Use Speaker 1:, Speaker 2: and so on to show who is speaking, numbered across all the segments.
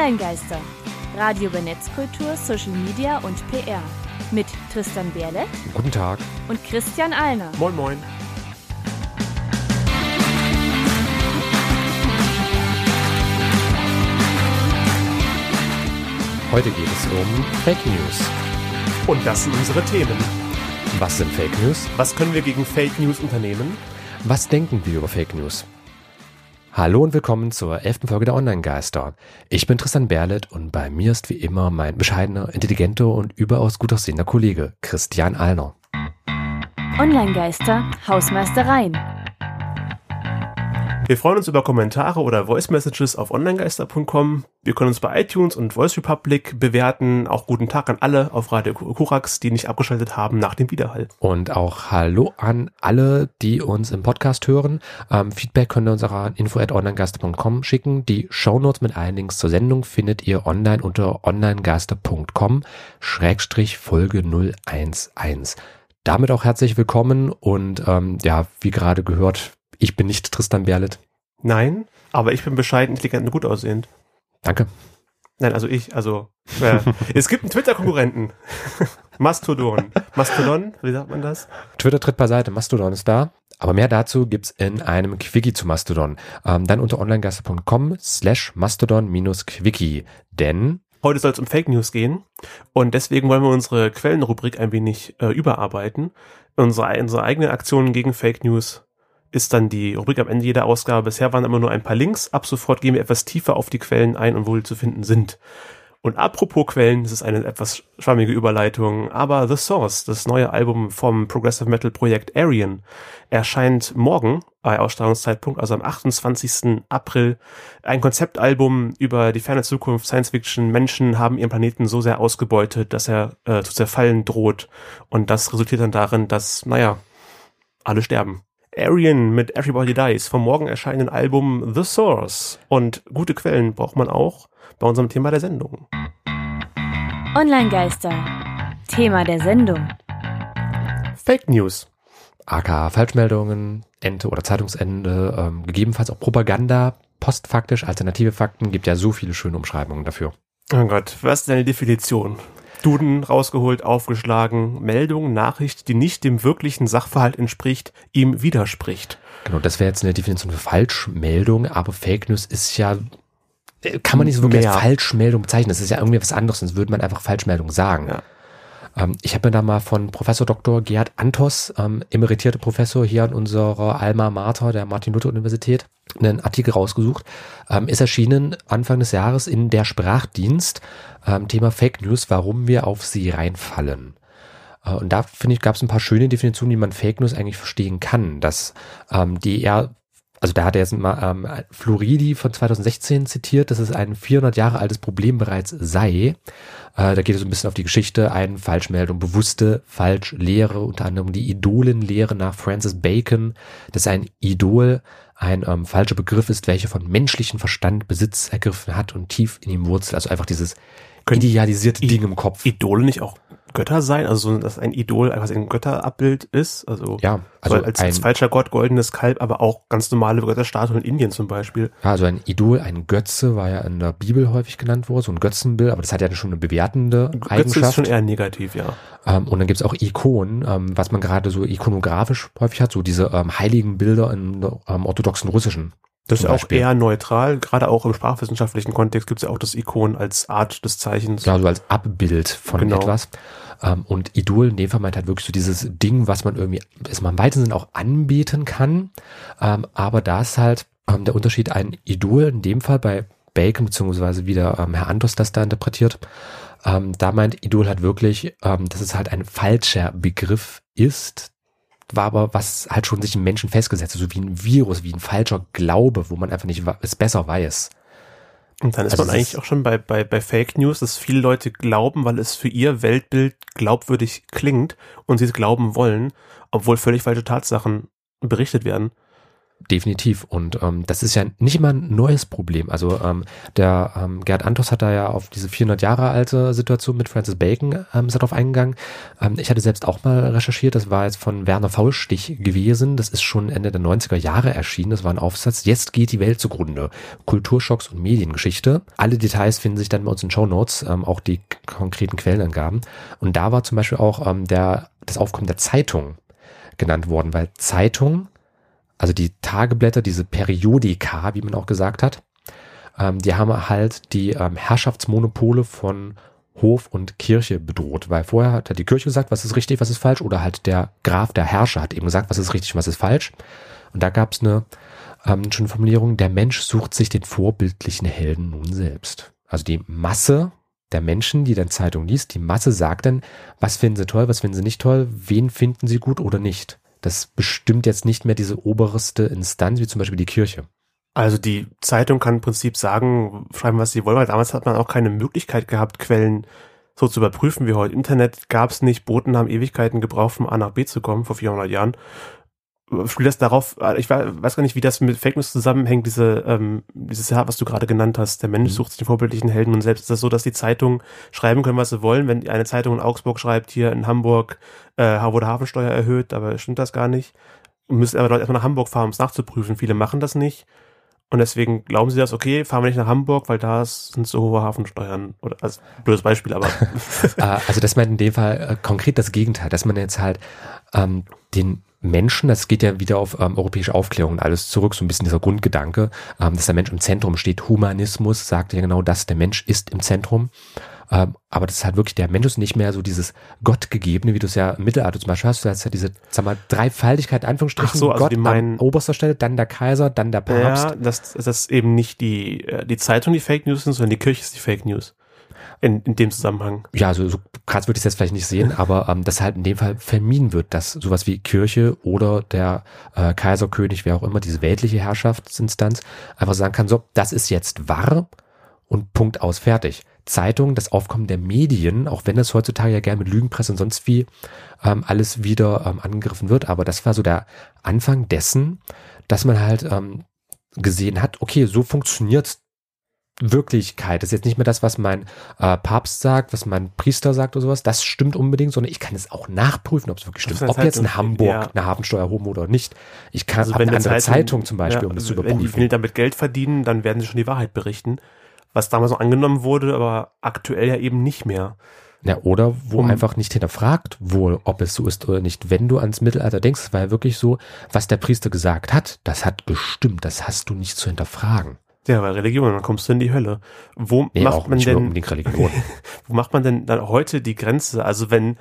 Speaker 1: Online-Geister. Radio über Netzkultur, Social Media und PR. Mit Tristan Berle
Speaker 2: Guten Tag.
Speaker 1: und Christian Alner.
Speaker 3: Moin Moin.
Speaker 2: Heute geht es um Fake News.
Speaker 3: Und das sind unsere Themen.
Speaker 2: Was sind Fake News?
Speaker 3: Was können wir gegen Fake News unternehmen?
Speaker 2: Was denken wir über Fake News? Hallo und willkommen zur elften Folge der Online-Geister. Ich bin Tristan Berlet und bei mir ist wie immer mein bescheidener, intelligenter und überaus gut aussehender Kollege Christian Alner.
Speaker 1: Online-Geister, Hausmeistereien.
Speaker 3: Wir freuen uns über Kommentare oder Voice Messages auf onlinegeister.com. Wir können uns bei iTunes und Voice Republic bewerten. Auch guten Tag an alle auf Radio Kurax, die nicht abgeschaltet haben nach dem Widerhall.
Speaker 2: Und auch Hallo an alle, die uns im Podcast hören. Ähm, Feedback könnt ihr uns auch an info.onlinegeister.com schicken. Die Shownotes mit allen Links zur Sendung findet ihr online unter onlinegeister.com Schrägstrich Folge 011. Damit auch herzlich willkommen und ähm, ja, wie gerade gehört, ich bin nicht Tristan Berlet.
Speaker 3: Nein, aber ich bin bescheiden, intelligent und gut aussehend.
Speaker 2: Danke.
Speaker 3: Nein, also ich, also äh, es gibt einen Twitter-Konkurrenten. Mastodon. Mastodon, wie sagt man das?
Speaker 2: Twitter tritt beiseite, Mastodon ist da. Aber mehr dazu gibt's in einem Quickie zu Mastodon. Ähm, dann unter onlinegaster.com slash Mastodon-Quickie. Denn
Speaker 3: Heute soll es um Fake News gehen und deswegen wollen wir unsere Quellenrubrik ein wenig äh, überarbeiten. Unsere, unsere eigene Aktion gegen Fake News ist dann die Rubrik am Ende jeder Ausgabe. Bisher waren immer nur ein paar Links. Ab sofort gehen wir etwas tiefer auf die Quellen ein und wo die zu finden sind. Und apropos Quellen, das ist eine etwas schwammige Überleitung, aber The Source, das neue Album vom Progressive Metal Projekt Arian, erscheint morgen bei Ausstrahlungszeitpunkt, also am 28. April. Ein Konzeptalbum über die ferne Zukunft, Science Fiction. Menschen haben ihren Planeten so sehr ausgebeutet, dass er äh, zu zerfallen droht. Und das resultiert dann darin, dass, naja, alle sterben. Arian mit Everybody Dies vom morgen erscheinenden Album The Source. Und gute Quellen braucht man auch bei unserem Thema der Sendung.
Speaker 1: Online-Geister. Thema der Sendung.
Speaker 3: Fake News.
Speaker 2: AK Falschmeldungen, Ente oder Zeitungsende, ähm, gegebenenfalls auch Propaganda, postfaktisch, alternative Fakten, gibt ja so viele schöne Umschreibungen dafür.
Speaker 3: Oh Gott, was ist deine Definition? Duden rausgeholt, aufgeschlagen, Meldung, Nachricht, die nicht dem wirklichen Sachverhalt entspricht, ihm widerspricht.
Speaker 2: Genau, das wäre jetzt eine Definition für Falschmeldung, aber Fake News ist ja, kann man nicht so wirklich als Falschmeldung bezeichnen. Das ist ja irgendwie was anderes, sonst würde man einfach Falschmeldung sagen.
Speaker 3: Ja.
Speaker 2: Ähm, ich habe mir da mal von Professor Dr. Gerhard Antos, ähm, emeritierte Professor hier an unserer Alma Mater der Martin-Luther-Universität, einen Artikel rausgesucht. Ähm, ist erschienen Anfang des Jahres in der Sprachdienst, ähm, Thema Fake News, warum wir auf sie reinfallen. Äh, Und da finde ich, gab es ein paar schöne Definitionen, wie man Fake News eigentlich verstehen kann, dass ähm, die eher also da hat er jetzt mal ähm, Floridi von 2016 zitiert, dass es ein 400 Jahre altes Problem bereits sei. Äh, da geht es so ein bisschen auf die Geschichte ein, Falschmeldung, bewusste Falschlehre, unter anderem die Idolenlehre nach Francis Bacon, dass ein Idol ein ähm, falscher Begriff ist, welcher von menschlichem Verstand Besitz ergriffen hat und tief in ihm wurzelt. Also einfach dieses
Speaker 3: Können
Speaker 2: idealisierte
Speaker 3: I-
Speaker 2: Ding im Kopf.
Speaker 3: Idole nicht auch Götter sein? Also, so, dass ein Idol einfach ein Götterabbild ist? Also,
Speaker 2: Ja,
Speaker 3: also als,
Speaker 2: ein,
Speaker 3: als falscher Gott, goldenes Kalb, aber auch ganz normale Götterstatuen in Indien zum Beispiel.
Speaker 2: Ja, also ein Idol, ein Götze war ja in der Bibel häufig genannt worden, so ein Götzenbild, aber das hat ja schon eine bewertende
Speaker 3: Götze ist
Speaker 2: Eigenschaft.
Speaker 3: schon eher negativ, ja.
Speaker 2: Ähm, und dann gibt's auch Ikonen, ähm, was man gerade so ikonografisch häufig hat, so diese ähm, heiligen Bilder im ähm, orthodoxen Russischen.
Speaker 3: Das ist auch
Speaker 2: Beispiel.
Speaker 3: eher neutral. Gerade auch im sprachwissenschaftlichen Kontext gibt es ja auch das Ikon als Art des Zeichens.
Speaker 2: Ja, so als Abbild von
Speaker 3: Genau.
Speaker 2: etwas. Ähm, und Idol in dem Fall meint halt wirklich so dieses Ding, was man irgendwie, ist man im weitesten Sinne auch anbeten kann. Ähm, aber da ist halt ähm, der Unterschied ein Idol, in dem Fall bei Bacon, beziehungsweise wieder Herr Antos das da interpretiert. Da meint Idol halt wirklich, dass es halt ein falscher Begriff ist, war aber was halt schon sich im Menschen festgesetzt hat, so wie ein Virus, wie ein falscher Glaube, wo man einfach nicht es besser weiß.
Speaker 3: Und dann ist
Speaker 2: Also
Speaker 3: man eigentlich
Speaker 2: ist-
Speaker 3: auch schon bei, bei, bei Fake News, dass viele Leute glauben, weil es für ihr Weltbild glaubwürdig klingt und sie es glauben wollen, obwohl völlig falsche Tatsachen berichtet werden.
Speaker 2: Definitiv. Und ähm, das ist ja nicht immer ein neues Problem. Also ähm, der ähm, Gerd Antos hat da ja auf diese 400 Jahre alte Situation mit Francis Bacon ähm, ist darauf eingegangen. Ähm, ich hatte selbst auch mal recherchiert. Das war jetzt von Werner Faulstich gewesen. Das ist schon Ende der 90er Jahre erschienen. Das war ein Aufsatz. Jetzt geht die Welt zugrunde. Kulturschocks und Mediengeschichte. Alle Details finden sich dann bei uns in Show Notes, ähm, auch die konkreten Quellenangaben. Und da war zum Beispiel auch ähm, der das Aufkommen der Zeitung genannt worden, weil Zeitung also die Tageblätter, diese Periodika, wie man auch gesagt hat, ähm, die haben halt die ähm, Herrschaftsmonopole von Hof und Kirche bedroht, weil vorher hat die Kirche gesagt, was ist richtig, was ist falsch, oder halt der Graf, der Herrscher hat eben gesagt, was ist richtig, was ist falsch. Und da gab es eine ähm, schöne Formulierung, der Mensch sucht sich den vorbildlichen Helden nun selbst. Also die Masse der Menschen, die dann Zeitung liest, die Masse sagt dann, was finden sie toll, was finden sie nicht toll, wen finden sie gut oder nicht. Das bestimmt jetzt nicht mehr diese oberste Instanz, wie zum Beispiel die Kirche.
Speaker 3: Also die Zeitung kann im Prinzip sagen, schreiben, was sie wollen, weil damals hat man auch keine Möglichkeit gehabt, Quellen so zu überprüfen wie heute. Internet gab es nicht, Boten haben Ewigkeiten gebraucht, von A nach B zu kommen, vor 400 Jahren spielt das darauf, ich weiß gar nicht, wie das mit Fake News zusammenhängt, diese, ähm, dieses Jahr, was du gerade genannt hast, der Mensch mhm. sucht sich den vorbildlichen Helden und selbst ist das so, dass die Zeitungen schreiben können, was sie wollen. Wenn eine Zeitung in Augsburg schreibt, hier in Hamburg äh, wurde Hafensteuer erhöht, aber stimmt das gar nicht. Müssen aber Leute erstmal nach Hamburg fahren, um es nachzuprüfen. Viele machen das nicht. Und deswegen glauben sie das, okay, fahren wir nicht nach Hamburg, weil da sind so hohe Hafensteuern. Oder als blödes Beispiel, aber.
Speaker 2: Ah, also das meint in dem Fall äh, konkret das Gegenteil, dass man jetzt halt ähm, den Menschen, das geht ja wieder auf ähm, europäische Aufklärung und alles zurück, so ein bisschen dieser Grundgedanke, ähm, dass der Mensch im Zentrum steht. Humanismus sagt ja genau das, der Mensch ist im Zentrum. Ähm, aber das ist halt wirklich, der Mensch ist nicht mehr so dieses Gottgegebene, wie du es ja im Mittelalter zum Beispiel hast. Du hast ja diese, sag mal, Dreifaltigkeit, Anführungsstrichen,
Speaker 3: Ach so, also
Speaker 2: Gott
Speaker 3: meinen,
Speaker 2: an oberster Stelle, dann der Kaiser, dann der Papst.
Speaker 3: Ja, dass das eben nicht die, äh, die Zeitung die Fake News sind, sondern die Kirche ist die Fake News in, in dem Zusammenhang.
Speaker 2: Ja, also so krass würde ich es jetzt vielleicht nicht sehen, aber ähm, dass halt in dem Fall vermieden wird, dass sowas wie Kirche oder der äh, Kaiserkönig, wer auch immer, diese weltliche Herrschaftsinstanz einfach sagen kann, so, das ist jetzt wahr und Punkt aus, fertig. Zeitung, das Aufkommen der Medien, auch wenn das heutzutage ja gerne mit Lügenpresse und sonst wie ähm, alles wieder ähm, angegriffen wird, aber das war so der Anfang dessen, dass man halt ähm, gesehen hat, okay, so funktioniert Wirklichkeit. Das ist jetzt nicht mehr das, was mein äh, Papst sagt, was mein Priester sagt oder sowas. Das stimmt unbedingt, sondern ich kann es auch nachprüfen, ob es wirklich stimmt. Ob halt jetzt in Hamburg ja. eine Hafensteuer erhoben oder nicht. Ich kann also eine andere Zeitung, Zeitung, zum Beispiel, ja, um das zu überprüfen.
Speaker 3: Wenn die damit Geld verdienen, dann werden sie schon die Wahrheit berichten. Was damals noch angenommen wurde, aber aktuell ja eben nicht mehr.
Speaker 2: Ja, oder wo um, einfach nicht hinterfragt wohl, ob es so ist oder nicht. Wenn du ans Mittelalter denkst, es war ja wirklich so, was der Priester gesagt hat, das hat gestimmt, das hast du nicht zu hinterfragen.
Speaker 3: Ja, weil Religion, dann kommst du in die Hölle. Wo nee, macht man denn, wo macht man denn dann heute die Grenze? Also wenn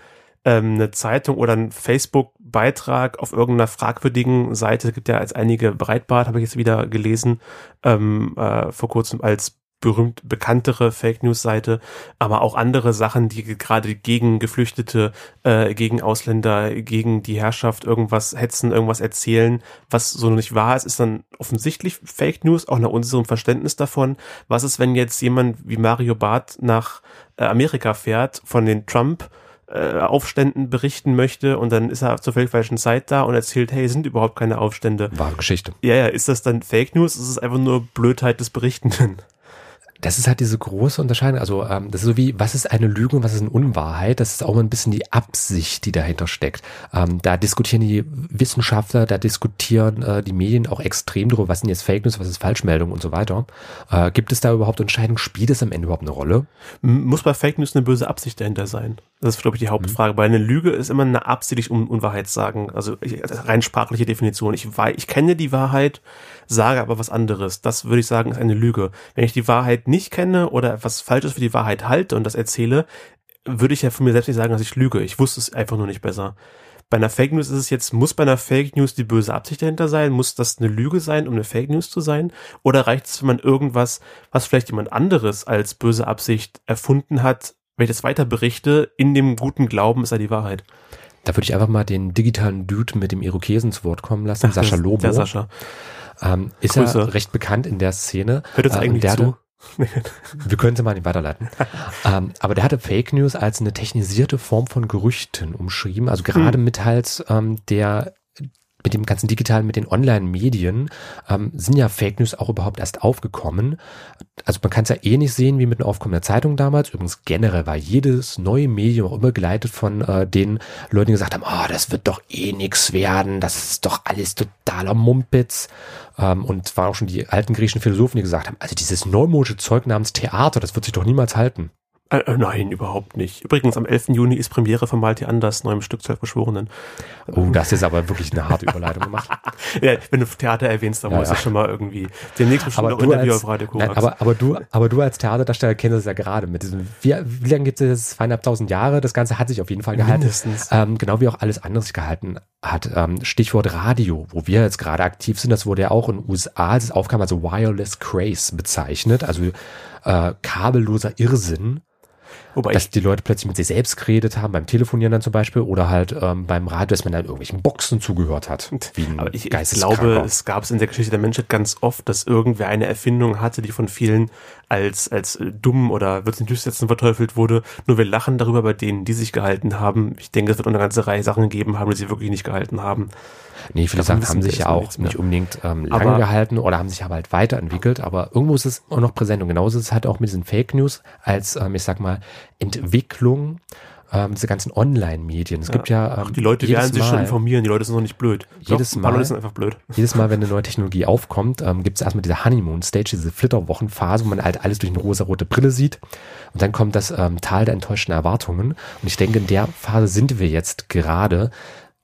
Speaker 3: ähm, eine Zeitung oder ein Facebook-Beitrag auf irgendeiner fragwürdigen Seite, gibt ja als einige Breitbart, habe ich jetzt wieder gelesen, ähm, äh, vor kurzem als berühmt bekanntere Fake News Seite, aber auch andere Sachen, die gerade gegen Geflüchtete, äh, gegen Ausländer, gegen die Herrschaft irgendwas hetzen, irgendwas erzählen, was so nicht wahr ist, ist dann offensichtlich Fake News, auch nach unserem Verständnis davon. Was ist, wenn jetzt jemand wie Mario Barth nach äh, Amerika fährt, von den Trump äh, Aufständen berichten möchte und dann ist er zur völlig falschen Zeit da und erzählt, hey, sind überhaupt keine Aufstände.
Speaker 2: Wahre Geschichte.
Speaker 3: Ja, ja, ist das dann Fake News? Ist es einfach nur Blödheit des Berichtenden?
Speaker 2: Das ist halt diese große Unterscheidung. Also ähm, das ist so wie, was ist eine Lüge und was ist eine Unwahrheit? Das ist auch mal ein bisschen die Absicht, die dahinter steckt. Ähm, da diskutieren die Wissenschaftler, da diskutieren äh, die Medien auch extrem darüber, was sind jetzt Fake News, was ist Falschmeldung und so weiter. Äh, gibt es da überhaupt Entscheidungen? Spielt es am Ende überhaupt eine Rolle?
Speaker 3: Muss bei Fake News eine böse Absicht dahinter sein? Das ist, glaube ich, die Hauptfrage. Mhm. Weil eine Lüge ist immer eine absichtlich Un Unwahrheit sagen. Also ich, rein sprachliche Definition. Ich, ich kenne die Wahrheit, sage aber was anderes. Das würde ich sagen, ist eine Lüge. Wenn ich die Wahrheit nicht kenne oder etwas Falsches für die Wahrheit halte und das erzähle, würde ich ja von mir selbst nicht sagen, dass ich lüge. Ich wusste es einfach nur nicht besser. Bei einer Fake News ist es jetzt, muss bei einer Fake News die böse Absicht dahinter sein? Muss das eine Lüge sein, um eine Fake News zu sein? Oder reicht es, wenn man irgendwas, was vielleicht jemand anderes als böse Absicht erfunden hat, wenn ich das weiter berichte, in dem guten Glauben ist er die Wahrheit?
Speaker 2: Da würde ich einfach mal den digitalen Dude mit dem Irokesen zu Wort kommen lassen, Ach, Sascha Lobo.
Speaker 3: Der Sascha.
Speaker 2: Ähm, ist Grüße. er recht bekannt in der Szene.
Speaker 3: Hört es äh, eigentlich der zu?
Speaker 2: wir können sie mal nicht weiterleiten. ähm, aber der hatte Fake News als eine technisierte Form von Gerüchten umschrieben, also gerade hm. mit halt ähm, der mit dem ganzen digitalen, mit den Online-Medien ähm, sind ja Fake News auch überhaupt erst aufgekommen. Also man kann es ja eh nicht sehen wie mit einer aufkommenden Zeitung damals. Übrigens generell war jedes neue Medium auch immer geleitet von äh, den Leuten, die gesagt haben, oh, das wird doch eh nix werden, das ist doch alles totaler Mumpitz. Ähm, und waren auch schon die alten griechischen Philosophen, die gesagt haben, also dieses neumodische Zeug namens Theater, das wird sich doch niemals halten.
Speaker 3: Äh, äh, nein, überhaupt nicht. Übrigens, am 11. Juni ist Premiere von Malti Anders, neuem Stück Zwölf Geschworenen.
Speaker 2: Oh, das ist aber wirklich eine harte Überleitung gemacht.
Speaker 3: ja, wenn du Theater erwähnst, dann ja, muss ja. ich schon mal irgendwie demnächst bestimmt
Speaker 2: aber noch Interview als, auf Radio nein, aber, aber, du, aber du als Theaterdarsteller kennst es ja gerade mit diesem, wie, wie lange gibt es jetzt? Zweieinhalbtausend Jahre? Das Ganze hat sich auf jeden Fall gehalten. Mindestens. Ähm, genau wie auch alles andere sich gehalten hat. Ähm, Stichwort Radio, wo wir jetzt gerade aktiv sind, das wurde ja auch in den USA, als es aufkam, also Wireless Craze bezeichnet, also äh, kabelloser Irrsinn. Wobei dass die Leute plötzlich mit sich selbst geredet haben, beim Telefonieren dann zum Beispiel oder halt ähm, beim Radio, dass man dann irgendwelchen Boxen zugehört hat.
Speaker 3: Wie ein Aber ich, ich glaube, es gab es in der Geschichte der Menschheit ganz oft, dass irgendwer eine Erfindung hatte, die von vielen als, als dumm oder wird in Durchsetzen verteufelt wurde. Nur wir lachen darüber bei denen, die sich gehalten haben. Ich denke, es wird eine ganze Reihe Sachen gegeben haben, die sie wirklich nicht gehalten haben.
Speaker 2: Nee, viele Sachen haben sich ja auch nicht unbedingt ähm, lange gehalten oder haben sich aber halt weiterentwickelt, aber irgendwo ist es auch noch präsent und genauso ist es halt auch mit diesen Fake News als, ähm, ich sag mal, Entwicklung ähm, diese ganzen Online-Medien. Es ja. gibt ja. Ähm,
Speaker 3: Ach, die Leute werden sich schon informieren, die Leute sind noch nicht blöd.
Speaker 2: Jedes Doch, Mal, Leute sind einfach blöd. Jedes Mal, wenn eine neue Technologie aufkommt, ähm, gibt es erstmal diese Honeymoon-Stage, diese Flitterwochenphase, wo man halt alles durch eine rosa-rote Brille sieht. Und dann kommt das ähm, Tal der enttäuschten Erwartungen. Und ich denke, in der Phase sind wir jetzt gerade.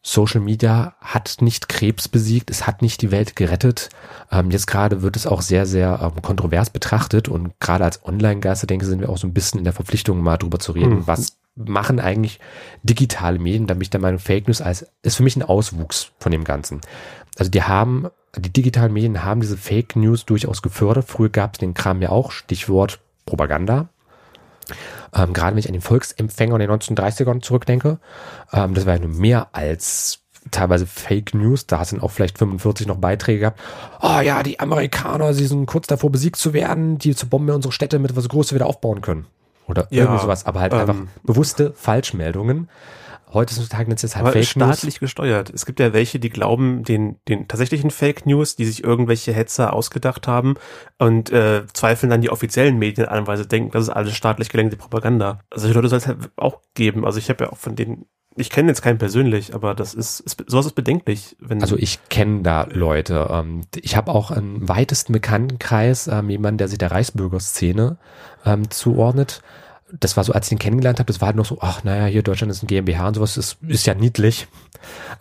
Speaker 2: Social Media hat nicht Krebs besiegt, es hat nicht die Welt gerettet. Ähm, jetzt gerade wird es auch sehr, sehr ähm, kontrovers betrachtet und gerade als Online-Geister, denke ich, sind wir auch so ein bisschen in der Verpflichtung, mal drüber zu reden, mhm. was machen eigentlich digitale Medien, da bin ich der Meinung, Fake News als, ist für mich ein Auswuchs von dem Ganzen. Also die haben, die digitalen Medien haben diese Fake News durchaus gefördert. Früher gab es den Kram ja auch, Stichwort Propaganda. Ähm, gerade wenn ich an den Volksempfänger in den 1930ern zurückdenke, ähm, das war ja nur mehr als teilweise Fake News, da sind auch vielleicht 45 noch Beiträge gehabt. Oh ja, die Amerikaner, sie sind kurz davor besiegt zu werden, die zerbomben unsere Städte mit was Großes wieder aufbauen können. Oder ja, irgendwie sowas, aber halt ähm, einfach bewusste Falschmeldungen. Heutzutage nennt es halt
Speaker 3: Fake staatlich News. gesteuert. Es gibt ja welche, die glauben den, den tatsächlichen Fake News, die sich irgendwelche Hetzer ausgedacht haben und äh, zweifeln dann die offiziellen Medien an, weil sie denken, das ist alles staatlich gelenkte Propaganda. Also die Leute soll es halt auch geben. Also ich habe ja auch von denen ich kenne jetzt keinen persönlich, aber das ist, ist sowas ist bedenklich.
Speaker 2: Also ich kenne da Leute. Ähm, ich habe auch einen weitesten Bekanntenkreis, ähm, jemand, der sich der Reichsbürgerszene ähm, zuordnet das war so, als ich ihn kennengelernt habe, das war halt noch so, ach naja, hier Deutschland ist ein GmbH und sowas, das ist ja niedlich.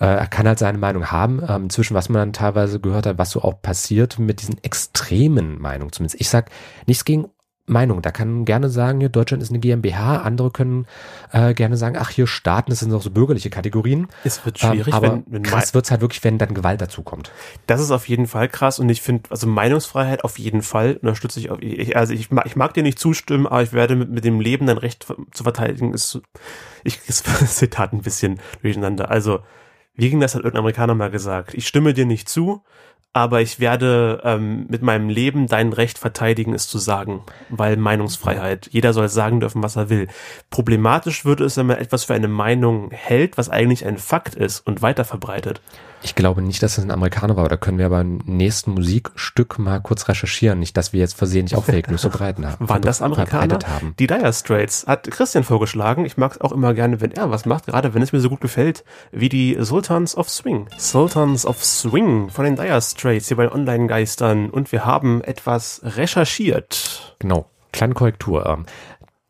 Speaker 2: Äh, er kann halt seine Meinung haben. Ähm, zwischen was man dann teilweise gehört hat, was so auch passiert mit diesen extremen Meinungen zumindest. Ich sag nichts gegen Meinung. Da kann gerne sagen, hier Deutschland ist eine GmbH, andere können äh, gerne sagen, ach hier Staaten, das sind auch so bürgerliche Kategorien.
Speaker 3: Es wird schwierig, ähm,
Speaker 2: aber wenn, wenn krass wird's halt wirklich, wenn dann Gewalt dazu kommt.
Speaker 3: Das ist auf jeden Fall krass und ich finde, also Meinungsfreiheit auf jeden Fall unterstütze ich, auf, ich also ich, ich mag dir nicht zustimmen, aber ich werde mit, mit dem Leben dein Recht zu verteidigen, ist, ich, ist das Zitat ein bisschen durcheinander. Also, wie ging das, hat irgendein Amerikaner mal gesagt? Ich stimme dir nicht zu, aber ich werde ähm, mit meinem Leben dein Recht verteidigen, es zu sagen, weil Meinungsfreiheit. Jeder soll sagen dürfen, was er will. Problematisch wird es, wenn man etwas für eine Meinung hält, was eigentlich ein Fakt ist und weiter verbreitet.
Speaker 2: Ich glaube nicht, dass das ein Amerikaner war, da können wir aber im nächsten Musikstück mal kurz recherchieren. Nicht, dass wir jetzt versehentlich auch Fake News verbreiten haben.
Speaker 3: Waren das Amerikaner? Haben. Die Dire Straits hat Christian vorgeschlagen. Ich mag es auch immer gerne, wenn er was macht, gerade wenn es mir so gut gefällt, wie die Sultans of Swing. Sultans of Swing von den Dire Straits hier bei Online-Geistern. Und wir haben etwas recherchiert.
Speaker 2: Genau. Kleine Korrektur. Ähm,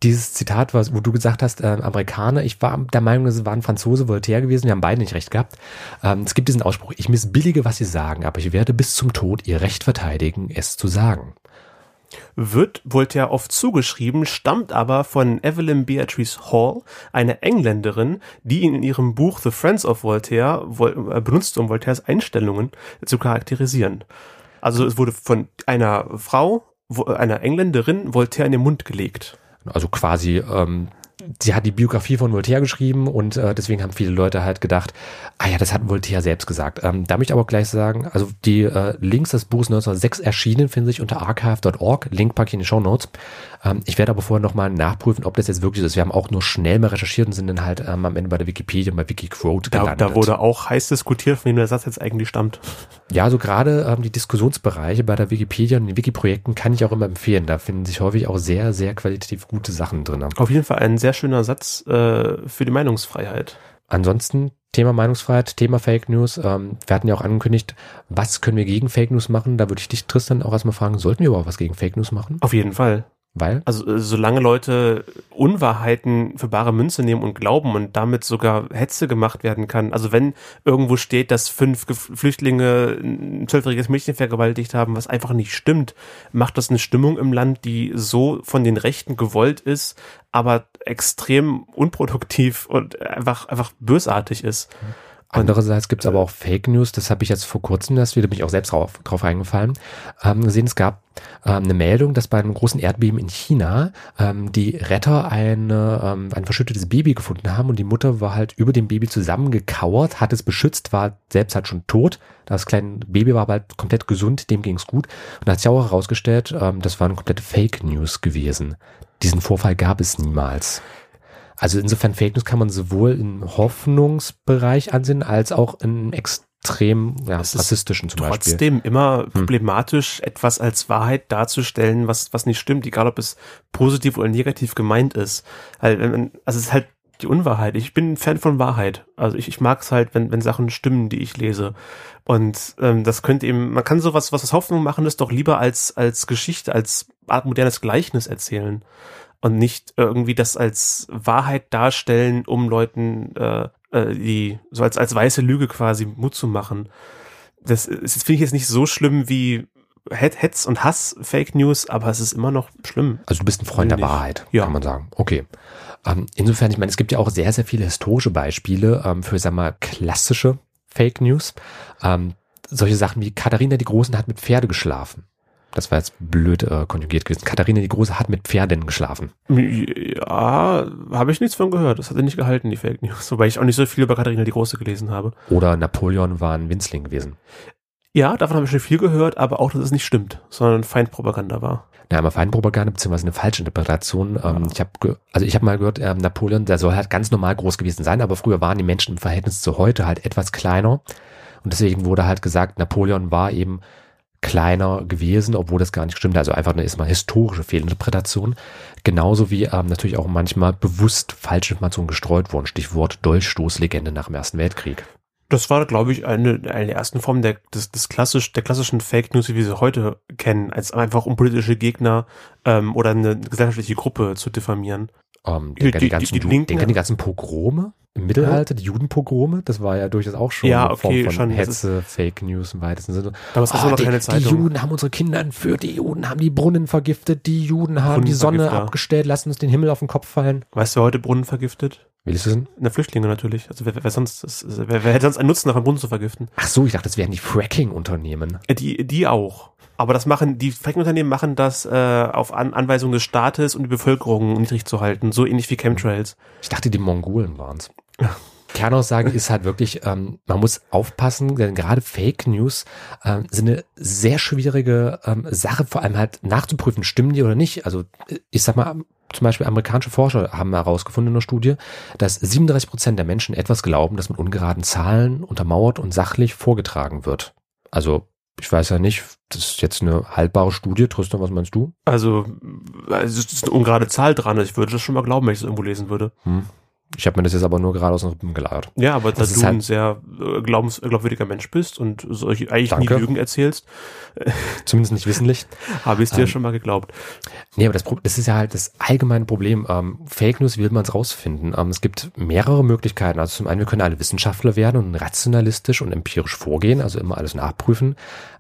Speaker 2: dieses Zitat, was, wo du gesagt hast, äh, Amerikaner, ich war der Meinung, es waren Franzose, Voltaire gewesen, wir haben beide nicht recht gehabt. Ähm, es gibt diesen Ausspruch, ich missbillige, was sie sagen, aber ich werde bis zum Tod ihr Recht verteidigen, es zu sagen.
Speaker 3: Wird Voltaire oft zugeschrieben, stammt aber von Evelyn Beatrice Hall, einer Engländerin, die ihn in ihrem Buch The Friends of Voltaire äh, benutzt, um Voltaires Einstellungen zu charakterisieren. Also es wurde von einer Frau, einer Engländerin, Voltaire in den Mund gelegt.
Speaker 2: Also quasi ähm, sie hat die Biografie von Voltaire geschrieben und äh, deswegen haben viele Leute halt gedacht, ah ja, das hat Voltaire selbst gesagt. Ähm, da möchte ich aber auch gleich sagen, also die äh, Links des Buchs 1906 erschienen, finden sich unter archive.org, Link packe ich in die Show Notes. Ähm, ich werde aber vorher nochmal nachprüfen, ob das jetzt wirklich ist. Wir haben auch nur schnell mal recherchiert und sind dann halt ähm, am Ende bei der Wikipedia und bei Wikiquote
Speaker 3: Da,
Speaker 2: gelandet.
Speaker 3: da wurde auch heiß diskutiert, von wem der Satz jetzt eigentlich stammt.
Speaker 2: Ja, so gerade ähm, die Diskussionsbereiche bei der Wikipedia und den Wiki-Projekten kann ich auch immer empfehlen. Da finden sich häufig auch sehr, sehr qualitativ gute Sachen drin.
Speaker 3: Auf jeden Fall ein sehr schöner Satz äh, für die Meinungsfreiheit.
Speaker 2: Ansonsten Thema Meinungsfreiheit, Thema Fake News. Ähm, wir hatten ja auch angekündigt, was können wir gegen Fake News machen? Da würde ich dich, Tristan, auch erstmal fragen, sollten wir überhaupt was gegen Fake News machen?
Speaker 3: Auf jeden Fall.
Speaker 2: Weil?
Speaker 3: Also äh, solange Leute Unwahrheiten für bare Münze nehmen und glauben und damit sogar Hetze gemacht werden kann. Also wenn irgendwo steht, dass fünf Flüchtlinge ein zwölfjähriges Mädchen vergewaltigt haben, was einfach nicht stimmt, macht das eine Stimmung im Land, die so von den Rechten gewollt ist, aber extrem unproduktiv und einfach, einfach bösartig ist.
Speaker 2: Andererseits gibt es aber auch Fake News, das habe ich jetzt vor kurzem, das wieder bin ich auch selbst drauf, drauf reingefallen, ähm, gesehen, es gab ähm, eine Meldung, dass bei einem großen Erdbeben in China ähm, die Retter eine, ähm, ein verschüttetes Baby gefunden haben und die Mutter war halt über dem Baby zusammengekauert, hat es beschützt, war selbst halt schon tot. Das kleine Baby war halt komplett gesund, dem ging es gut. Und hat sich auch herausgestellt, ähm, das waren komplette Fake News gewesen. Diesen Vorfall gab es niemals. Also insofern Fake News kann man sowohl im Hoffnungsbereich ansehen, als auch im extrem ja,
Speaker 3: Es
Speaker 2: rassistischen zum Beispiel.
Speaker 3: Trotzdem immer problematisch, etwas als Wahrheit darzustellen, was, was nicht stimmt, egal ob es positiv oder negativ gemeint ist. Also es ist halt die Unwahrheit. Ich bin ein Fan von Wahrheit. Also ich, ich mag es halt, wenn, wenn Sachen stimmen, die ich lese. Und ähm, das könnte eben, man kann sowas, was aus Hoffnung machen, ist doch lieber als, als Geschichte, als Art modernes Gleichnis erzählen. Und nicht irgendwie das als Wahrheit darstellen, um Leuten äh, äh, die so als, als weiße Lüge quasi Mut zu machen. Das ist, finde ich jetzt nicht so schlimm wie Het- Hetz und Hass, Fake News, aber es ist immer noch schlimm.
Speaker 2: Also du bist ein Freund der
Speaker 3: Nicht.
Speaker 2: Wahrheit,
Speaker 3: Ja.
Speaker 2: kann man sagen. Okay. Ähm, insofern, ich meine, es gibt ja auch sehr, sehr viele historische Beispiele ähm, für, sag mal, klassische Fake News. Ähm, solche Sachen wie Katharina die Großen hat mit Pferde geschlafen. Das war jetzt blöd äh, konjugiert gewesen. Katharina die Große hat mit Pferden geschlafen.
Speaker 3: Ja, habe ich nichts von gehört. Das hat er nicht gehalten, die Fake News. Wobei ich auch nicht so viel über Katharina die Große gelesen habe.
Speaker 2: Oder Napoleon war ein Winzling gewesen.
Speaker 3: Ja, davon habe ich schon viel gehört, aber auch, dass es nicht stimmt, sondern Feindpropaganda war.
Speaker 2: Ja, aber Feindpropaganda beziehungsweise eine Falschinterpretation. Ähm, ich habe, also ich habe mal gehört, ähm, Napoleon, der soll halt ganz normal groß gewesen sein, aber früher waren die Menschen im Verhältnis zu heute halt etwas kleiner und deswegen wurde halt gesagt, Napoleon war eben kleiner gewesen, obwohl das gar nicht stimmt. Also einfach eine ist mal historische Fehlinterpretation. Genauso wie ähm, natürlich auch manchmal bewusst falsche Informationen gestreut wurden. Stichwort Dolchstoßlegende nach dem Ersten Weltkrieg.
Speaker 3: Das war, glaube ich, eine, eine der ersten Formen der, des, des klassisch, der klassischen Fake News, wie wir sie heute kennen, als einfach um politische Gegner ähm, oder eine gesellschaftliche Gruppe zu diffamieren.
Speaker 2: Ähm,
Speaker 3: Die-
Speaker 2: denk an die,
Speaker 3: die-
Speaker 2: ganzen,
Speaker 3: die
Speaker 2: Ju-
Speaker 3: Linken-
Speaker 2: denk an die ganzen Pogrome im Mittelalter, die Judenpogrome, das war ja durchaus auch schon
Speaker 3: Ja,
Speaker 2: eine Form
Speaker 3: okay,
Speaker 2: von
Speaker 3: schon,
Speaker 2: Hetze, Fake News im weitesten Sinne.
Speaker 3: Damals gab's
Speaker 2: Ah,
Speaker 3: auch noch
Speaker 2: die,
Speaker 3: keine
Speaker 2: die
Speaker 3: Zeitung.
Speaker 2: Juden haben unsere Kinder entführt, die Juden haben die Brunnen vergiftet, die Juden haben die Sonne abgestellt, lassen uns den Himmel auf den Kopf fallen.
Speaker 3: Weißt du, wer heute Brunnen vergiftet?
Speaker 2: Willst du wissen?
Speaker 3: Na, Flüchtlinge natürlich. Also wer, wer sonst, wer, wer hätte sonst einen Nutzen, nach einem Brunnen zu vergiften?
Speaker 2: Ach so, ich dachte, das wären die Fracking-Unternehmen.
Speaker 3: Äh, Die, die auch. Aber das machen, die Fracking-Unternehmen machen das äh, auf An Anweisung des Staates, um die Bevölkerung niedrig zu halten. So ähnlich wie Chemtrails.
Speaker 2: Ich dachte, die Mongolen waren's. Kernaussage ist halt wirklich, ähm, man muss aufpassen, denn gerade Fake News ähm, sind eine sehr schwierige ähm, Sache, vor allem halt nachzuprüfen, stimmen die oder nicht. Also ich sag mal, zum Beispiel amerikanische Forscher haben herausgefunden in einer Studie, dass 37 Prozent der Menschen etwas glauben, das mit ungeraden Zahlen untermauert und sachlich vorgetragen wird. Also ich weiß ja nicht, das ist jetzt eine haltbare Studie. Tristan, was meinst du?
Speaker 3: Also, es ist eine ungerade Zahl dran. Ich würde das schon mal glauben, wenn ich es irgendwo lesen würde.
Speaker 2: Hm. Ich habe mir das jetzt aber nur gerade aus den Rippen geleiert.
Speaker 3: Ja, aber da
Speaker 2: Das ist
Speaker 3: du
Speaker 2: halt-
Speaker 3: ein sehr äh, glaubens, glaubwürdiger Mensch bist und solche eigentlich
Speaker 2: Danke.
Speaker 3: nie Lügen erzählst,
Speaker 2: Zumindest nicht wissentlich.
Speaker 3: habe ich es dir
Speaker 2: Ähm,
Speaker 3: schon mal geglaubt.
Speaker 2: Nee, aber das, das ist ja halt das allgemeine Problem. Ähm, Fake News, wie will man es rausfinden? Ähm, es gibt mehrere Möglichkeiten. Also zum einen, wir können alle Wissenschaftler werden und rationalistisch und empirisch vorgehen, also immer alles nachprüfen.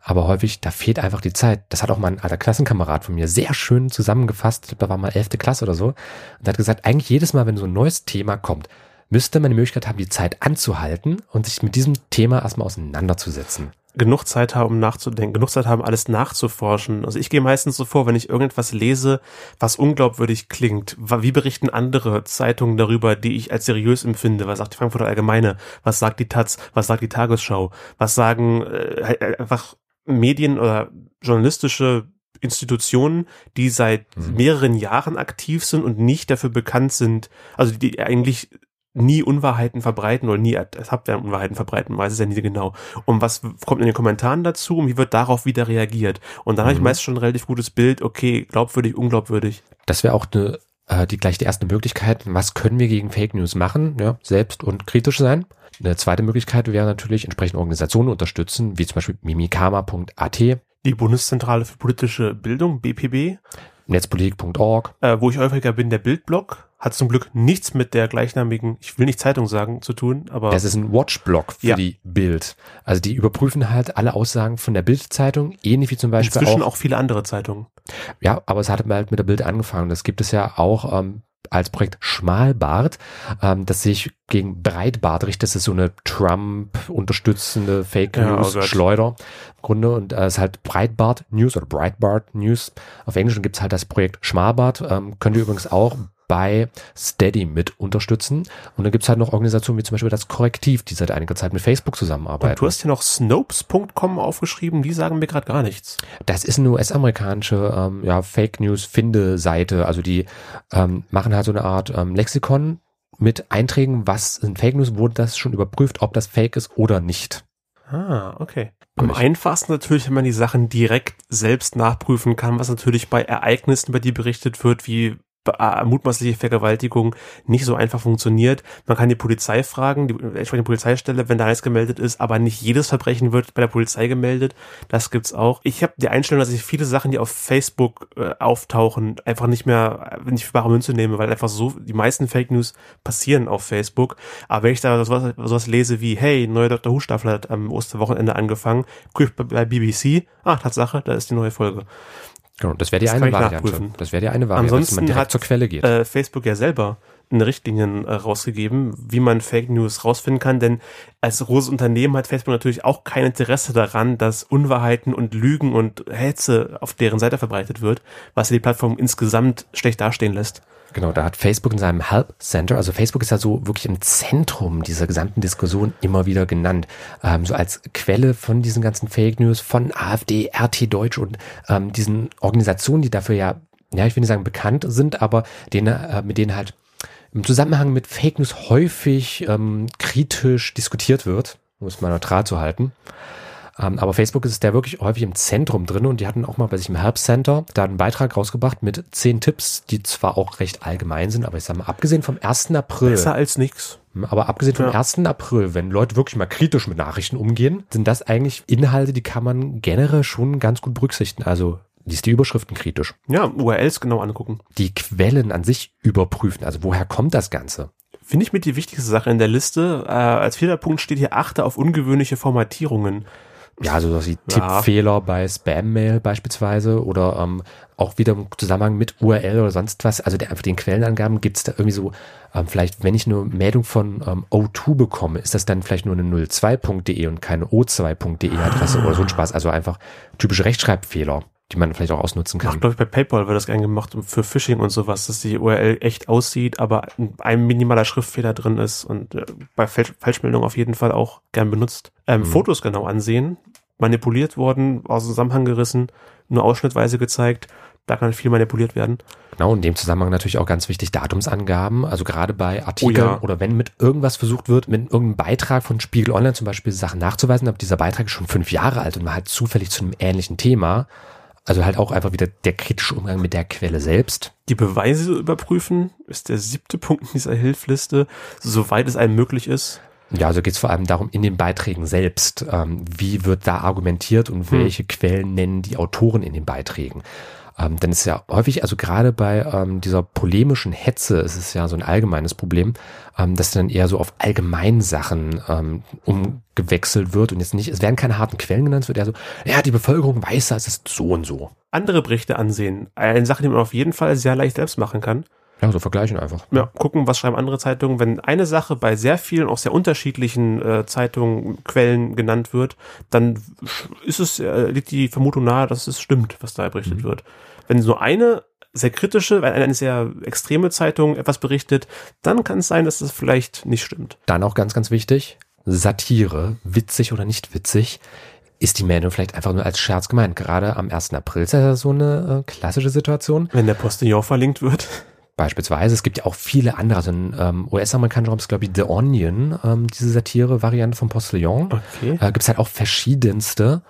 Speaker 2: Aber häufig, da fehlt einfach die Zeit. Das hat auch mein alter Klassenkamerad von mir sehr schön zusammengefasst. Ich glaube, da war mal elfte Klasse oder so. Und hat gesagt, eigentlich jedes Mal, wenn so ein neues Thema kommt, müsste man die Möglichkeit haben, die Zeit anzuhalten und sich mit diesem Thema erstmal auseinanderzusetzen.
Speaker 3: genug Zeit haben, um nachzudenken, genug Zeit haben, alles nachzuforschen. Also ich gehe meistens so vor, wenn ich irgendetwas lese, was unglaubwürdig klingt. Wie berichten andere Zeitungen darüber, die ich als seriös empfinde? Was sagt die Frankfurter Allgemeine? Was sagt die Taz? Was sagt die Tagesschau? Was sagen äh, einfach Medien oder journalistische Institutionen, die seit mhm. mehreren Jahren aktiv sind und nicht dafür bekannt sind, also die eigentlich nie Unwahrheiten verbreiten oder nie Abwehr Unwahrheiten verbreiten, weiß es ja nie genau. Und was kommt in den Kommentaren dazu und wie wird darauf wieder reagiert? Und dann mhm. habe ich meist schon ein relativ gutes Bild, okay, glaubwürdig, unglaubwürdig.
Speaker 2: Das wäre auch eine, äh, die gleich die erste Möglichkeit, was können wir gegen Fake News machen, ja, selbst und kritisch sein. Eine zweite Möglichkeit wäre natürlich entsprechende Organisationen unterstützen, wie zum Beispiel mimikama.at.
Speaker 3: Die Bundeszentrale für politische Bildung, BPB.
Speaker 2: Netzpolitik.org.
Speaker 3: Äh, wo ich häufiger bin, der Bildblog hat zum Glück nichts mit der gleichnamigen, ich will nicht Zeitung sagen, zu tun, aber.
Speaker 2: Das ist ein Watchblog für ja. die Bild. Also die überprüfen halt alle Aussagen von der Bild-Zeitung, ähnlich wie zum Beispiel
Speaker 3: Inzwischen auch, auch viele andere Zeitungen.
Speaker 2: Ja, aber es hat halt mit der Bild angefangen. Das gibt es ja auch ähm, als Projekt Schmalbart, ähm, das sich gegen Breitbart richtet. Das ist so eine Trump-unterstützende Fake News-Schleuder ja, oh im Grunde. Und äh, es ist halt Breitbart News oder Breitbart News. Auf Englisch gibt es halt das Projekt Schmalbart. Ähm, könnt ihr übrigens auch bei Steady mit unterstützen. Und dann gibt's halt noch Organisationen wie zum Beispiel das Korrektiv, die seit einiger Zeit mit Facebook zusammenarbeiten. Und
Speaker 3: du hast hier noch Snopes.com aufgeschrieben, die sagen mir gerade gar nichts.
Speaker 2: Das ist eine US-amerikanische ähm, ja, Fake News-Finde-Seite. Also die ähm, machen halt so eine Art ähm, Lexikon mit Einträgen, was sind Fake News, wurde das schon überprüft, ob das Fake ist oder nicht.
Speaker 3: Ah, okay. Am einfachsten natürlich, wenn man die Sachen direkt selbst nachprüfen kann, was natürlich bei Ereignissen, bei die berichtet wird, wie mutmaßliche Vergewaltigung nicht so einfach funktioniert. Man kann die Polizei fragen, die entsprechende Polizeistelle, wenn da alles gemeldet ist, aber nicht jedes Verbrechen wird bei der Polizei gemeldet. Das gibt's auch. Ich habe die Einstellung, dass ich viele Sachen, die auf Facebook äh, auftauchen, einfach nicht mehr, wenn ich für bare Münze nehme, weil einfach so die meisten Fake News passieren auf Facebook. Aber wenn ich da sowas, sowas lese wie, hey, neue Dr. Who Staffel hat am Osterwochenende angefangen, bei BBC, ah, Tatsache, da ist die neue Folge.
Speaker 2: Genau, das wäre die das eine Variante. Das wäre die eine Variante,
Speaker 3: Ansonsten dass man direkt hat, zur Quelle geht. Äh, Facebook ja selber eine Richtlinien äh, rausgegeben, wie man Fake News rausfinden kann, denn als großes Unternehmen hat Facebook natürlich auch kein Interesse daran, dass Unwahrheiten und Lügen und Hetze auf deren Seite verbreitet wird, was die Plattform insgesamt schlecht dastehen lässt.
Speaker 2: Genau, da hat Facebook in seinem Help Center, also Facebook ist ja so wirklich im Zentrum dieser gesamten Diskussion immer wieder genannt, ähm, so als Quelle von diesen ganzen Fake News von AfD, RT Deutsch und ähm, diesen Organisationen, die dafür ja, ja, ich will nicht sagen bekannt sind, aber denen, äh, mit denen halt im Zusammenhang mit Fake News häufig ähm, kritisch diskutiert wird, um es mal neutral zu halten. Ähm, aber Facebook ist der wirklich häufig im Zentrum drin und die hatten auch mal bei sich im Help Center da einen Beitrag rausgebracht mit zehn Tipps, die zwar auch recht allgemein sind, aber ich sag mal, abgesehen vom 1. April.
Speaker 3: Besser als nichts.
Speaker 2: Hm, aber abgesehen vom ja. 1. April, wenn Leute wirklich mal kritisch mit Nachrichten umgehen, sind das eigentlich Inhalte, die kann man generell schon ganz gut berücksichtigen. Also liest die Überschriften kritisch.
Speaker 3: Ja, URLs genau angucken.
Speaker 2: Die Quellen an sich überprüfen. Also woher kommt das Ganze?
Speaker 3: Finde ich mit die wichtigste Sache in der Liste. Äh, als vierter Punkt steht hier, achte auf ungewöhnliche Formatierungen.
Speaker 2: Ja, so dass die ja. Tippfehler bei Spam-Mail beispielsweise oder ähm, auch wieder im Zusammenhang mit URL oder sonst was, also der, einfach den Quellenangaben gibt es da irgendwie so, ähm, vielleicht wenn ich eine Meldung von ähm, O2 bekomme, ist das dann vielleicht nur eine 02.de und keine O2.de Adresse oder so ein Spaß, also einfach typische Rechtschreibfehler die man vielleicht auch ausnutzen kann.
Speaker 3: Ach, glaube ich, bei PayPal wird das gerne gemacht für Phishing und sowas, dass die URL echt aussieht, aber ein minimaler Schriftfehler drin ist und äh, bei Falsch Falschmeldungen auf jeden Fall auch gern benutzt. Ähm, mhm. Fotos genau ansehen, manipuliert worden, aus dem Zusammenhang gerissen, nur ausschnittweise gezeigt. Da kann viel manipuliert werden.
Speaker 2: Genau, in dem Zusammenhang natürlich auch ganz wichtig Datumsangaben. Also gerade bei Artikeln oh ja. oder wenn mit irgendwas versucht wird, mit irgendeinem Beitrag von Spiegel Online zum Beispiel Sachen nachzuweisen, aber dieser Beitrag ist schon fünf Jahre alt und man hat zufällig zu einem ähnlichen Thema, also halt auch einfach wieder der kritische Umgang mit der Quelle selbst.
Speaker 3: Die Beweise überprüfen ist der siebte Punkt in dieser Hilfliste, soweit es einem möglich ist.
Speaker 2: Ja, also geht es vor allem darum, in den Beiträgen selbst, ähm, wie wird da argumentiert und hm. welche hm. Quellen nennen die Autoren in den Beiträgen. Ähm, denn es ist ja häufig, also gerade bei ähm, dieser polemischen Hetze ist es ja so ein allgemeines Problem, ähm, dass dann eher so auf Allgemeinsachen ähm, umgewechselt wird und jetzt nicht, es werden keine harten Quellen genannt, es wird eher so, ja, die Bevölkerung weiß, es ist so und so.
Speaker 3: Andere Berichte ansehen, eine Sache, die man auf jeden Fall sehr leicht selbst machen kann.
Speaker 2: Ja, so vergleichen einfach.
Speaker 3: Ja, gucken, was schreiben andere Zeitungen. Wenn eine Sache bei sehr vielen, auch sehr unterschiedlichen äh, Zeitungen, Quellen genannt wird, dann ist es, äh, liegt die Vermutung nahe, dass es stimmt, was da berichtet mhm. wird. Wenn nur eine sehr kritische, weil eine sehr extreme Zeitung etwas berichtet, dann kann es sein, dass es vielleicht nicht stimmt.
Speaker 2: Dann auch ganz, ganz wichtig, Satire, witzig oder nicht witzig, ist die Meldung vielleicht einfach nur als Scherz gemeint. Gerade am 1. April ist ja so eine äh, klassische Situation.
Speaker 3: Wenn der Postillon verlinkt wird.
Speaker 2: Beispielsweise. Es gibt ja auch viele andere. Also in ähm, US-amerikanischen Raum ist, glaube ich, The Onion, ähm, diese Satire-Variante vom Postillon. Okay. Äh, gibt es halt auch verschiedenste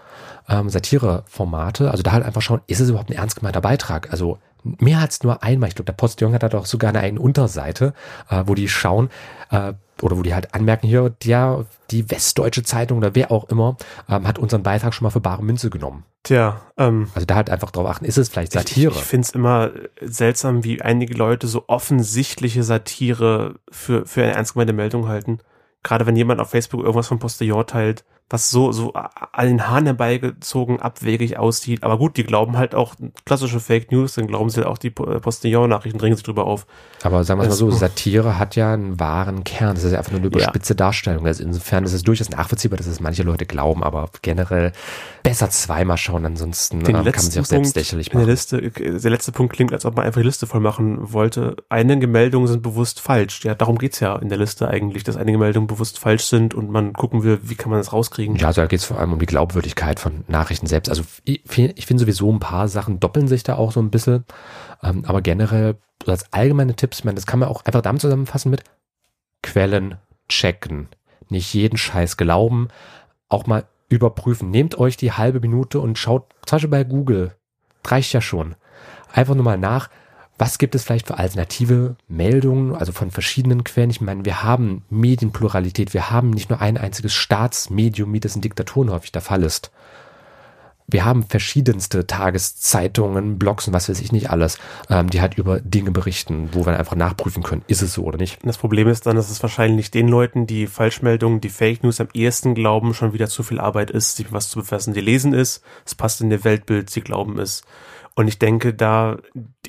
Speaker 2: ähm, Satire-Formate. Also da halt einfach schauen, ist es überhaupt ein ernst gemeinter Beitrag? Also mehr als nur einmal. Ich glaube, der Postillon hat da doch sogar eine eigene Unterseite, äh, wo die schauen, äh, oder wo die halt anmerken, hier, ja, die Westdeutsche Zeitung oder wer auch immer, ähm, hat unseren Beitrag schon mal für bare Münze genommen.
Speaker 3: Tja, ähm,
Speaker 2: also da halt einfach drauf achten, ist es vielleicht Satire?
Speaker 3: Ich, ich finde es immer seltsam, wie einige Leute so offensichtliche Satire für, für eine ernst gemeinte Meldung halten. Gerade wenn jemand auf Facebook irgendwas vom Postillon teilt, was so, so an den Haaren herbeigezogen abwegig aussieht. Aber gut, die glauben halt auch klassische Fake News, dann glauben sie halt auch die Postillon-Nachrichten, dringen sich drüber auf.
Speaker 2: Aber sagen wir mal so, Satire hat ja einen wahren Kern. Das ist ja einfach nur eine überspitze ja. Darstellung. Also insofern ist es durchaus nachvollziehbar, dass es manche Leute glauben, aber generell besser zweimal schauen, ansonsten
Speaker 3: Den ähm, kann man sich auch selbst lächerlich machen. Der, Liste, der letzte Punkt klingt, als ob man einfach die Liste voll machen wollte. Einige Meldungen sind bewusst falsch. Ja, darum geht's ja in der Liste eigentlich, dass einige Meldungen bewusst falsch sind und man gucken will, wie kann man das rauskriegen kriegen.
Speaker 2: Ja, also da geht es vor allem um die Glaubwürdigkeit von Nachrichten selbst. Also ich, ich finde sowieso ein paar Sachen doppeln sich da auch so ein bisschen. Ähm, aber generell als allgemeine Tipps, meine, das kann man auch einfach damit zusammenfassen mit Quellen checken. Nicht jeden Scheiß glauben. Auch mal überprüfen. Nehmt euch die halbe Minute und schaut, zum Beispiel bei Google. Reicht ja schon. Einfach nur mal nach was gibt es vielleicht für alternative Meldungen, also von verschiedenen Quellen? Ich meine, wir haben Medienpluralität, wir haben nicht nur ein einziges Staatsmedium, wie das in Diktaturen häufig der Fall ist. Wir haben verschiedenste Tageszeitungen, Blogs und was weiß ich nicht alles, ähm, die halt über Dinge berichten, wo wir einfach nachprüfen können, ist es so oder nicht.
Speaker 3: Das Problem ist dann, dass es wahrscheinlich den Leuten, die Falschmeldungen, die Fake News am ehesten glauben, schon wieder zu viel Arbeit ist, sich was zu befassen. Die lesen ist, es passt in ihr Weltbild, sie glauben es. Und ich denke, da,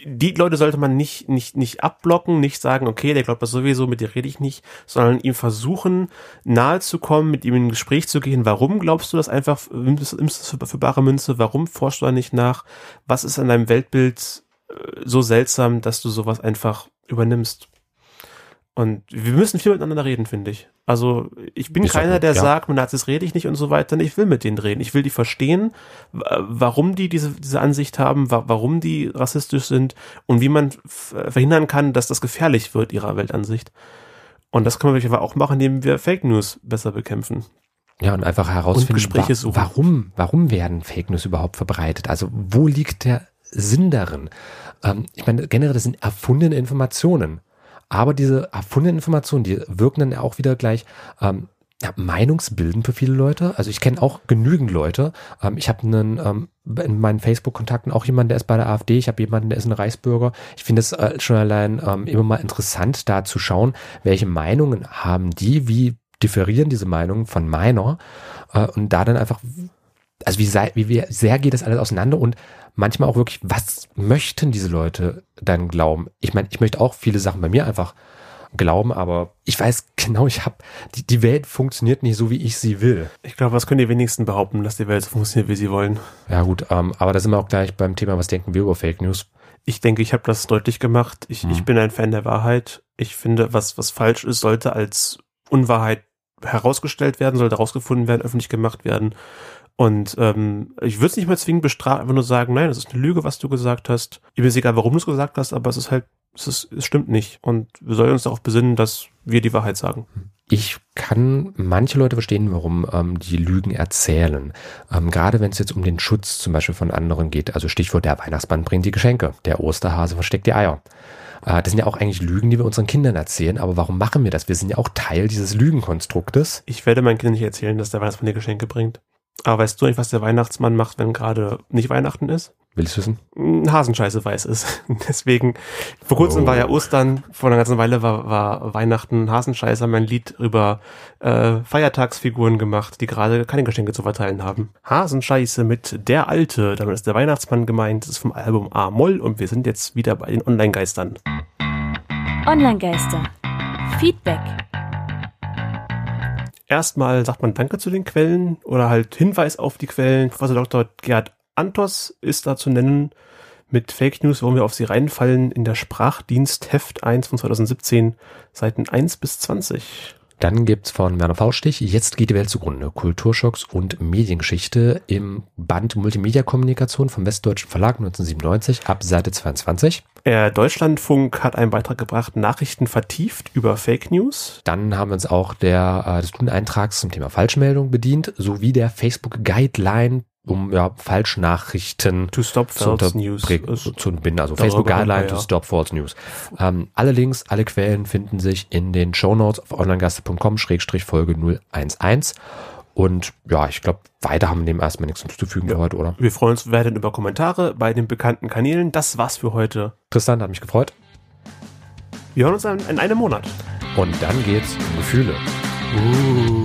Speaker 3: die Leute sollte man nicht, nicht, nicht abblocken, nicht sagen, okay, der glaubt das sowieso, mit dir rede ich nicht, sondern ihm versuchen, nahe zu kommen, mit ihm in ein Gespräch zu gehen. Warum glaubst du das einfach, nimmst du das für, für bare Münze? Warum forschst du da nicht nach? Was ist an deinem Weltbild äh, so seltsam, dass du sowas einfach übernimmst? Und wir müssen viel miteinander reden, finde ich. Also ich bin ich keiner, der ja. sagt, mit Nazis rede ich nicht und so weiter. Ich will mit denen reden. Ich will die verstehen, warum die diese, diese Ansicht haben, warum die rassistisch sind und wie man verhindern kann, dass das gefährlich wird, ihrer Weltansicht. Und das können wir aber auch machen, indem wir Fake News besser bekämpfen.
Speaker 2: Ja, und einfach herausfinden, und wa warum, warum werden Fake News überhaupt verbreitet? Also wo liegt der Sinn darin? Ähm, ich meine, generell, das sind erfundene Informationen. Aber diese erfundenen Informationen, die wirken dann auch wieder gleich ähm, ja, meinungsbildend für viele Leute. Also ich kenne auch genügend Leute. Ähm, ich habe einen ähm, in meinen Facebook-Kontakten auch jemanden, der ist bei der AfD. Ich habe jemanden, der ist ein Reichsbürger. Ich finde es äh, schon allein ähm, immer mal interessant, da zu schauen, welche Meinungen haben die, wie differieren diese Meinungen von meiner äh, und da dann einfach, also wie, sei, wie sehr geht das alles auseinander und manchmal auch wirklich, was möchten diese Leute dann glauben? Ich meine, ich möchte auch viele Sachen bei mir einfach glauben, aber ich weiß genau, ich habe die, die Welt funktioniert nicht so, wie ich sie will.
Speaker 3: Ich glaube, was können die wenigsten behaupten, dass die Welt so funktioniert, wie sie wollen?
Speaker 2: Ja gut, ähm, aber da sind wir auch gleich beim Thema, was denken wir über Fake News?
Speaker 3: Ich denke, ich habe das deutlich gemacht. Ich, hm. ich bin ein Fan der Wahrheit. Ich finde, was was falsch ist, sollte als Unwahrheit herausgestellt werden, sollte herausgefunden werden, öffentlich gemacht werden. Und ähm, ich würde es nicht mehr zwingend bestrafen, einfach nur sagen, nein, das ist eine Lüge, was du gesagt hast. Mir ist egal, warum du es gesagt hast, aber es ist halt, es, ist, es stimmt nicht. Und wir sollen uns darauf besinnen, dass wir die Wahrheit sagen.
Speaker 2: Ich kann manche Leute verstehen, warum ähm, die Lügen erzählen. Ähm, gerade wenn es jetzt um den Schutz zum Beispiel von anderen geht. Also Stichwort, der Weihnachtsmann bringt die Geschenke, der Osterhase versteckt die Eier. Äh, das sind ja auch eigentlich Lügen, die wir unseren Kindern erzählen. Aber warum machen wir das? Wir sind ja auch Teil dieses Lügenkonstruktes.
Speaker 3: Ich werde meinen Kindern nicht erzählen, dass der Weihnachtsmann die Geschenke bringt. Aber weißt du nicht, was der Weihnachtsmann macht, wenn gerade nicht Weihnachten ist?
Speaker 2: Willst du wissen?
Speaker 3: Hm, Hasenscheiße weiß es. Deswegen, vor kurzem oh. war ja Ostern, vor einer ganzen Weile war, war Weihnachten Hasenscheiße, mein Lied über äh, Feiertagsfiguren gemacht, die gerade keine Geschenke zu verteilen haben. Hasenscheiße mit Der Alte, damit ist der Weihnachtsmann gemeint, das ist vom Album A-Moll und wir sind jetzt wieder bei den Online-Geistern.
Speaker 1: Online-Geister. Feedback.
Speaker 3: Erstmal sagt man Danke zu den Quellen oder halt Hinweis auf die Quellen. Professor Dr. Gerd Antos ist da zu nennen. Mit Fake News wollen wir auf sie reinfallen in der Sprachdienst Heft 1 von 2017, Seiten 1 bis 20.
Speaker 2: Dann gibt's von Werner Faustich, jetzt geht die Welt zugrunde, Kulturschocks und Mediengeschichte im Band Multimedia-Kommunikation vom Westdeutschen Verlag 1997 ab Seite 22.
Speaker 3: Der Deutschlandfunk hat einen Beitrag gebracht, Nachrichten vertieft über Fake News.
Speaker 2: Dann haben wir uns auch der, äh, des Studieneintrags zum Thema Falschmeldung bedient, sowie der Facebook Guideline um ja, Falschnachrichten
Speaker 3: to stop
Speaker 2: zu binden. Also Facebook Guideline ja. to stop false news. Ähm, alle Links, alle Quellen finden sich in den Show Notes auf onlinegaste.com Schrägstrich Folge 011. Und ja, ich glaube, weiter haben wir dem erstmal nichts hinzuzufügen ja. für heute, oder?
Speaker 3: Wir freuen uns weiterhin über Kommentare bei den bekannten Kanälen. Das war's für heute.
Speaker 2: Tristan, hat mich gefreut.
Speaker 3: Wir hören uns in einem Monat.
Speaker 2: Und dann geht's um Gefühle. Uh.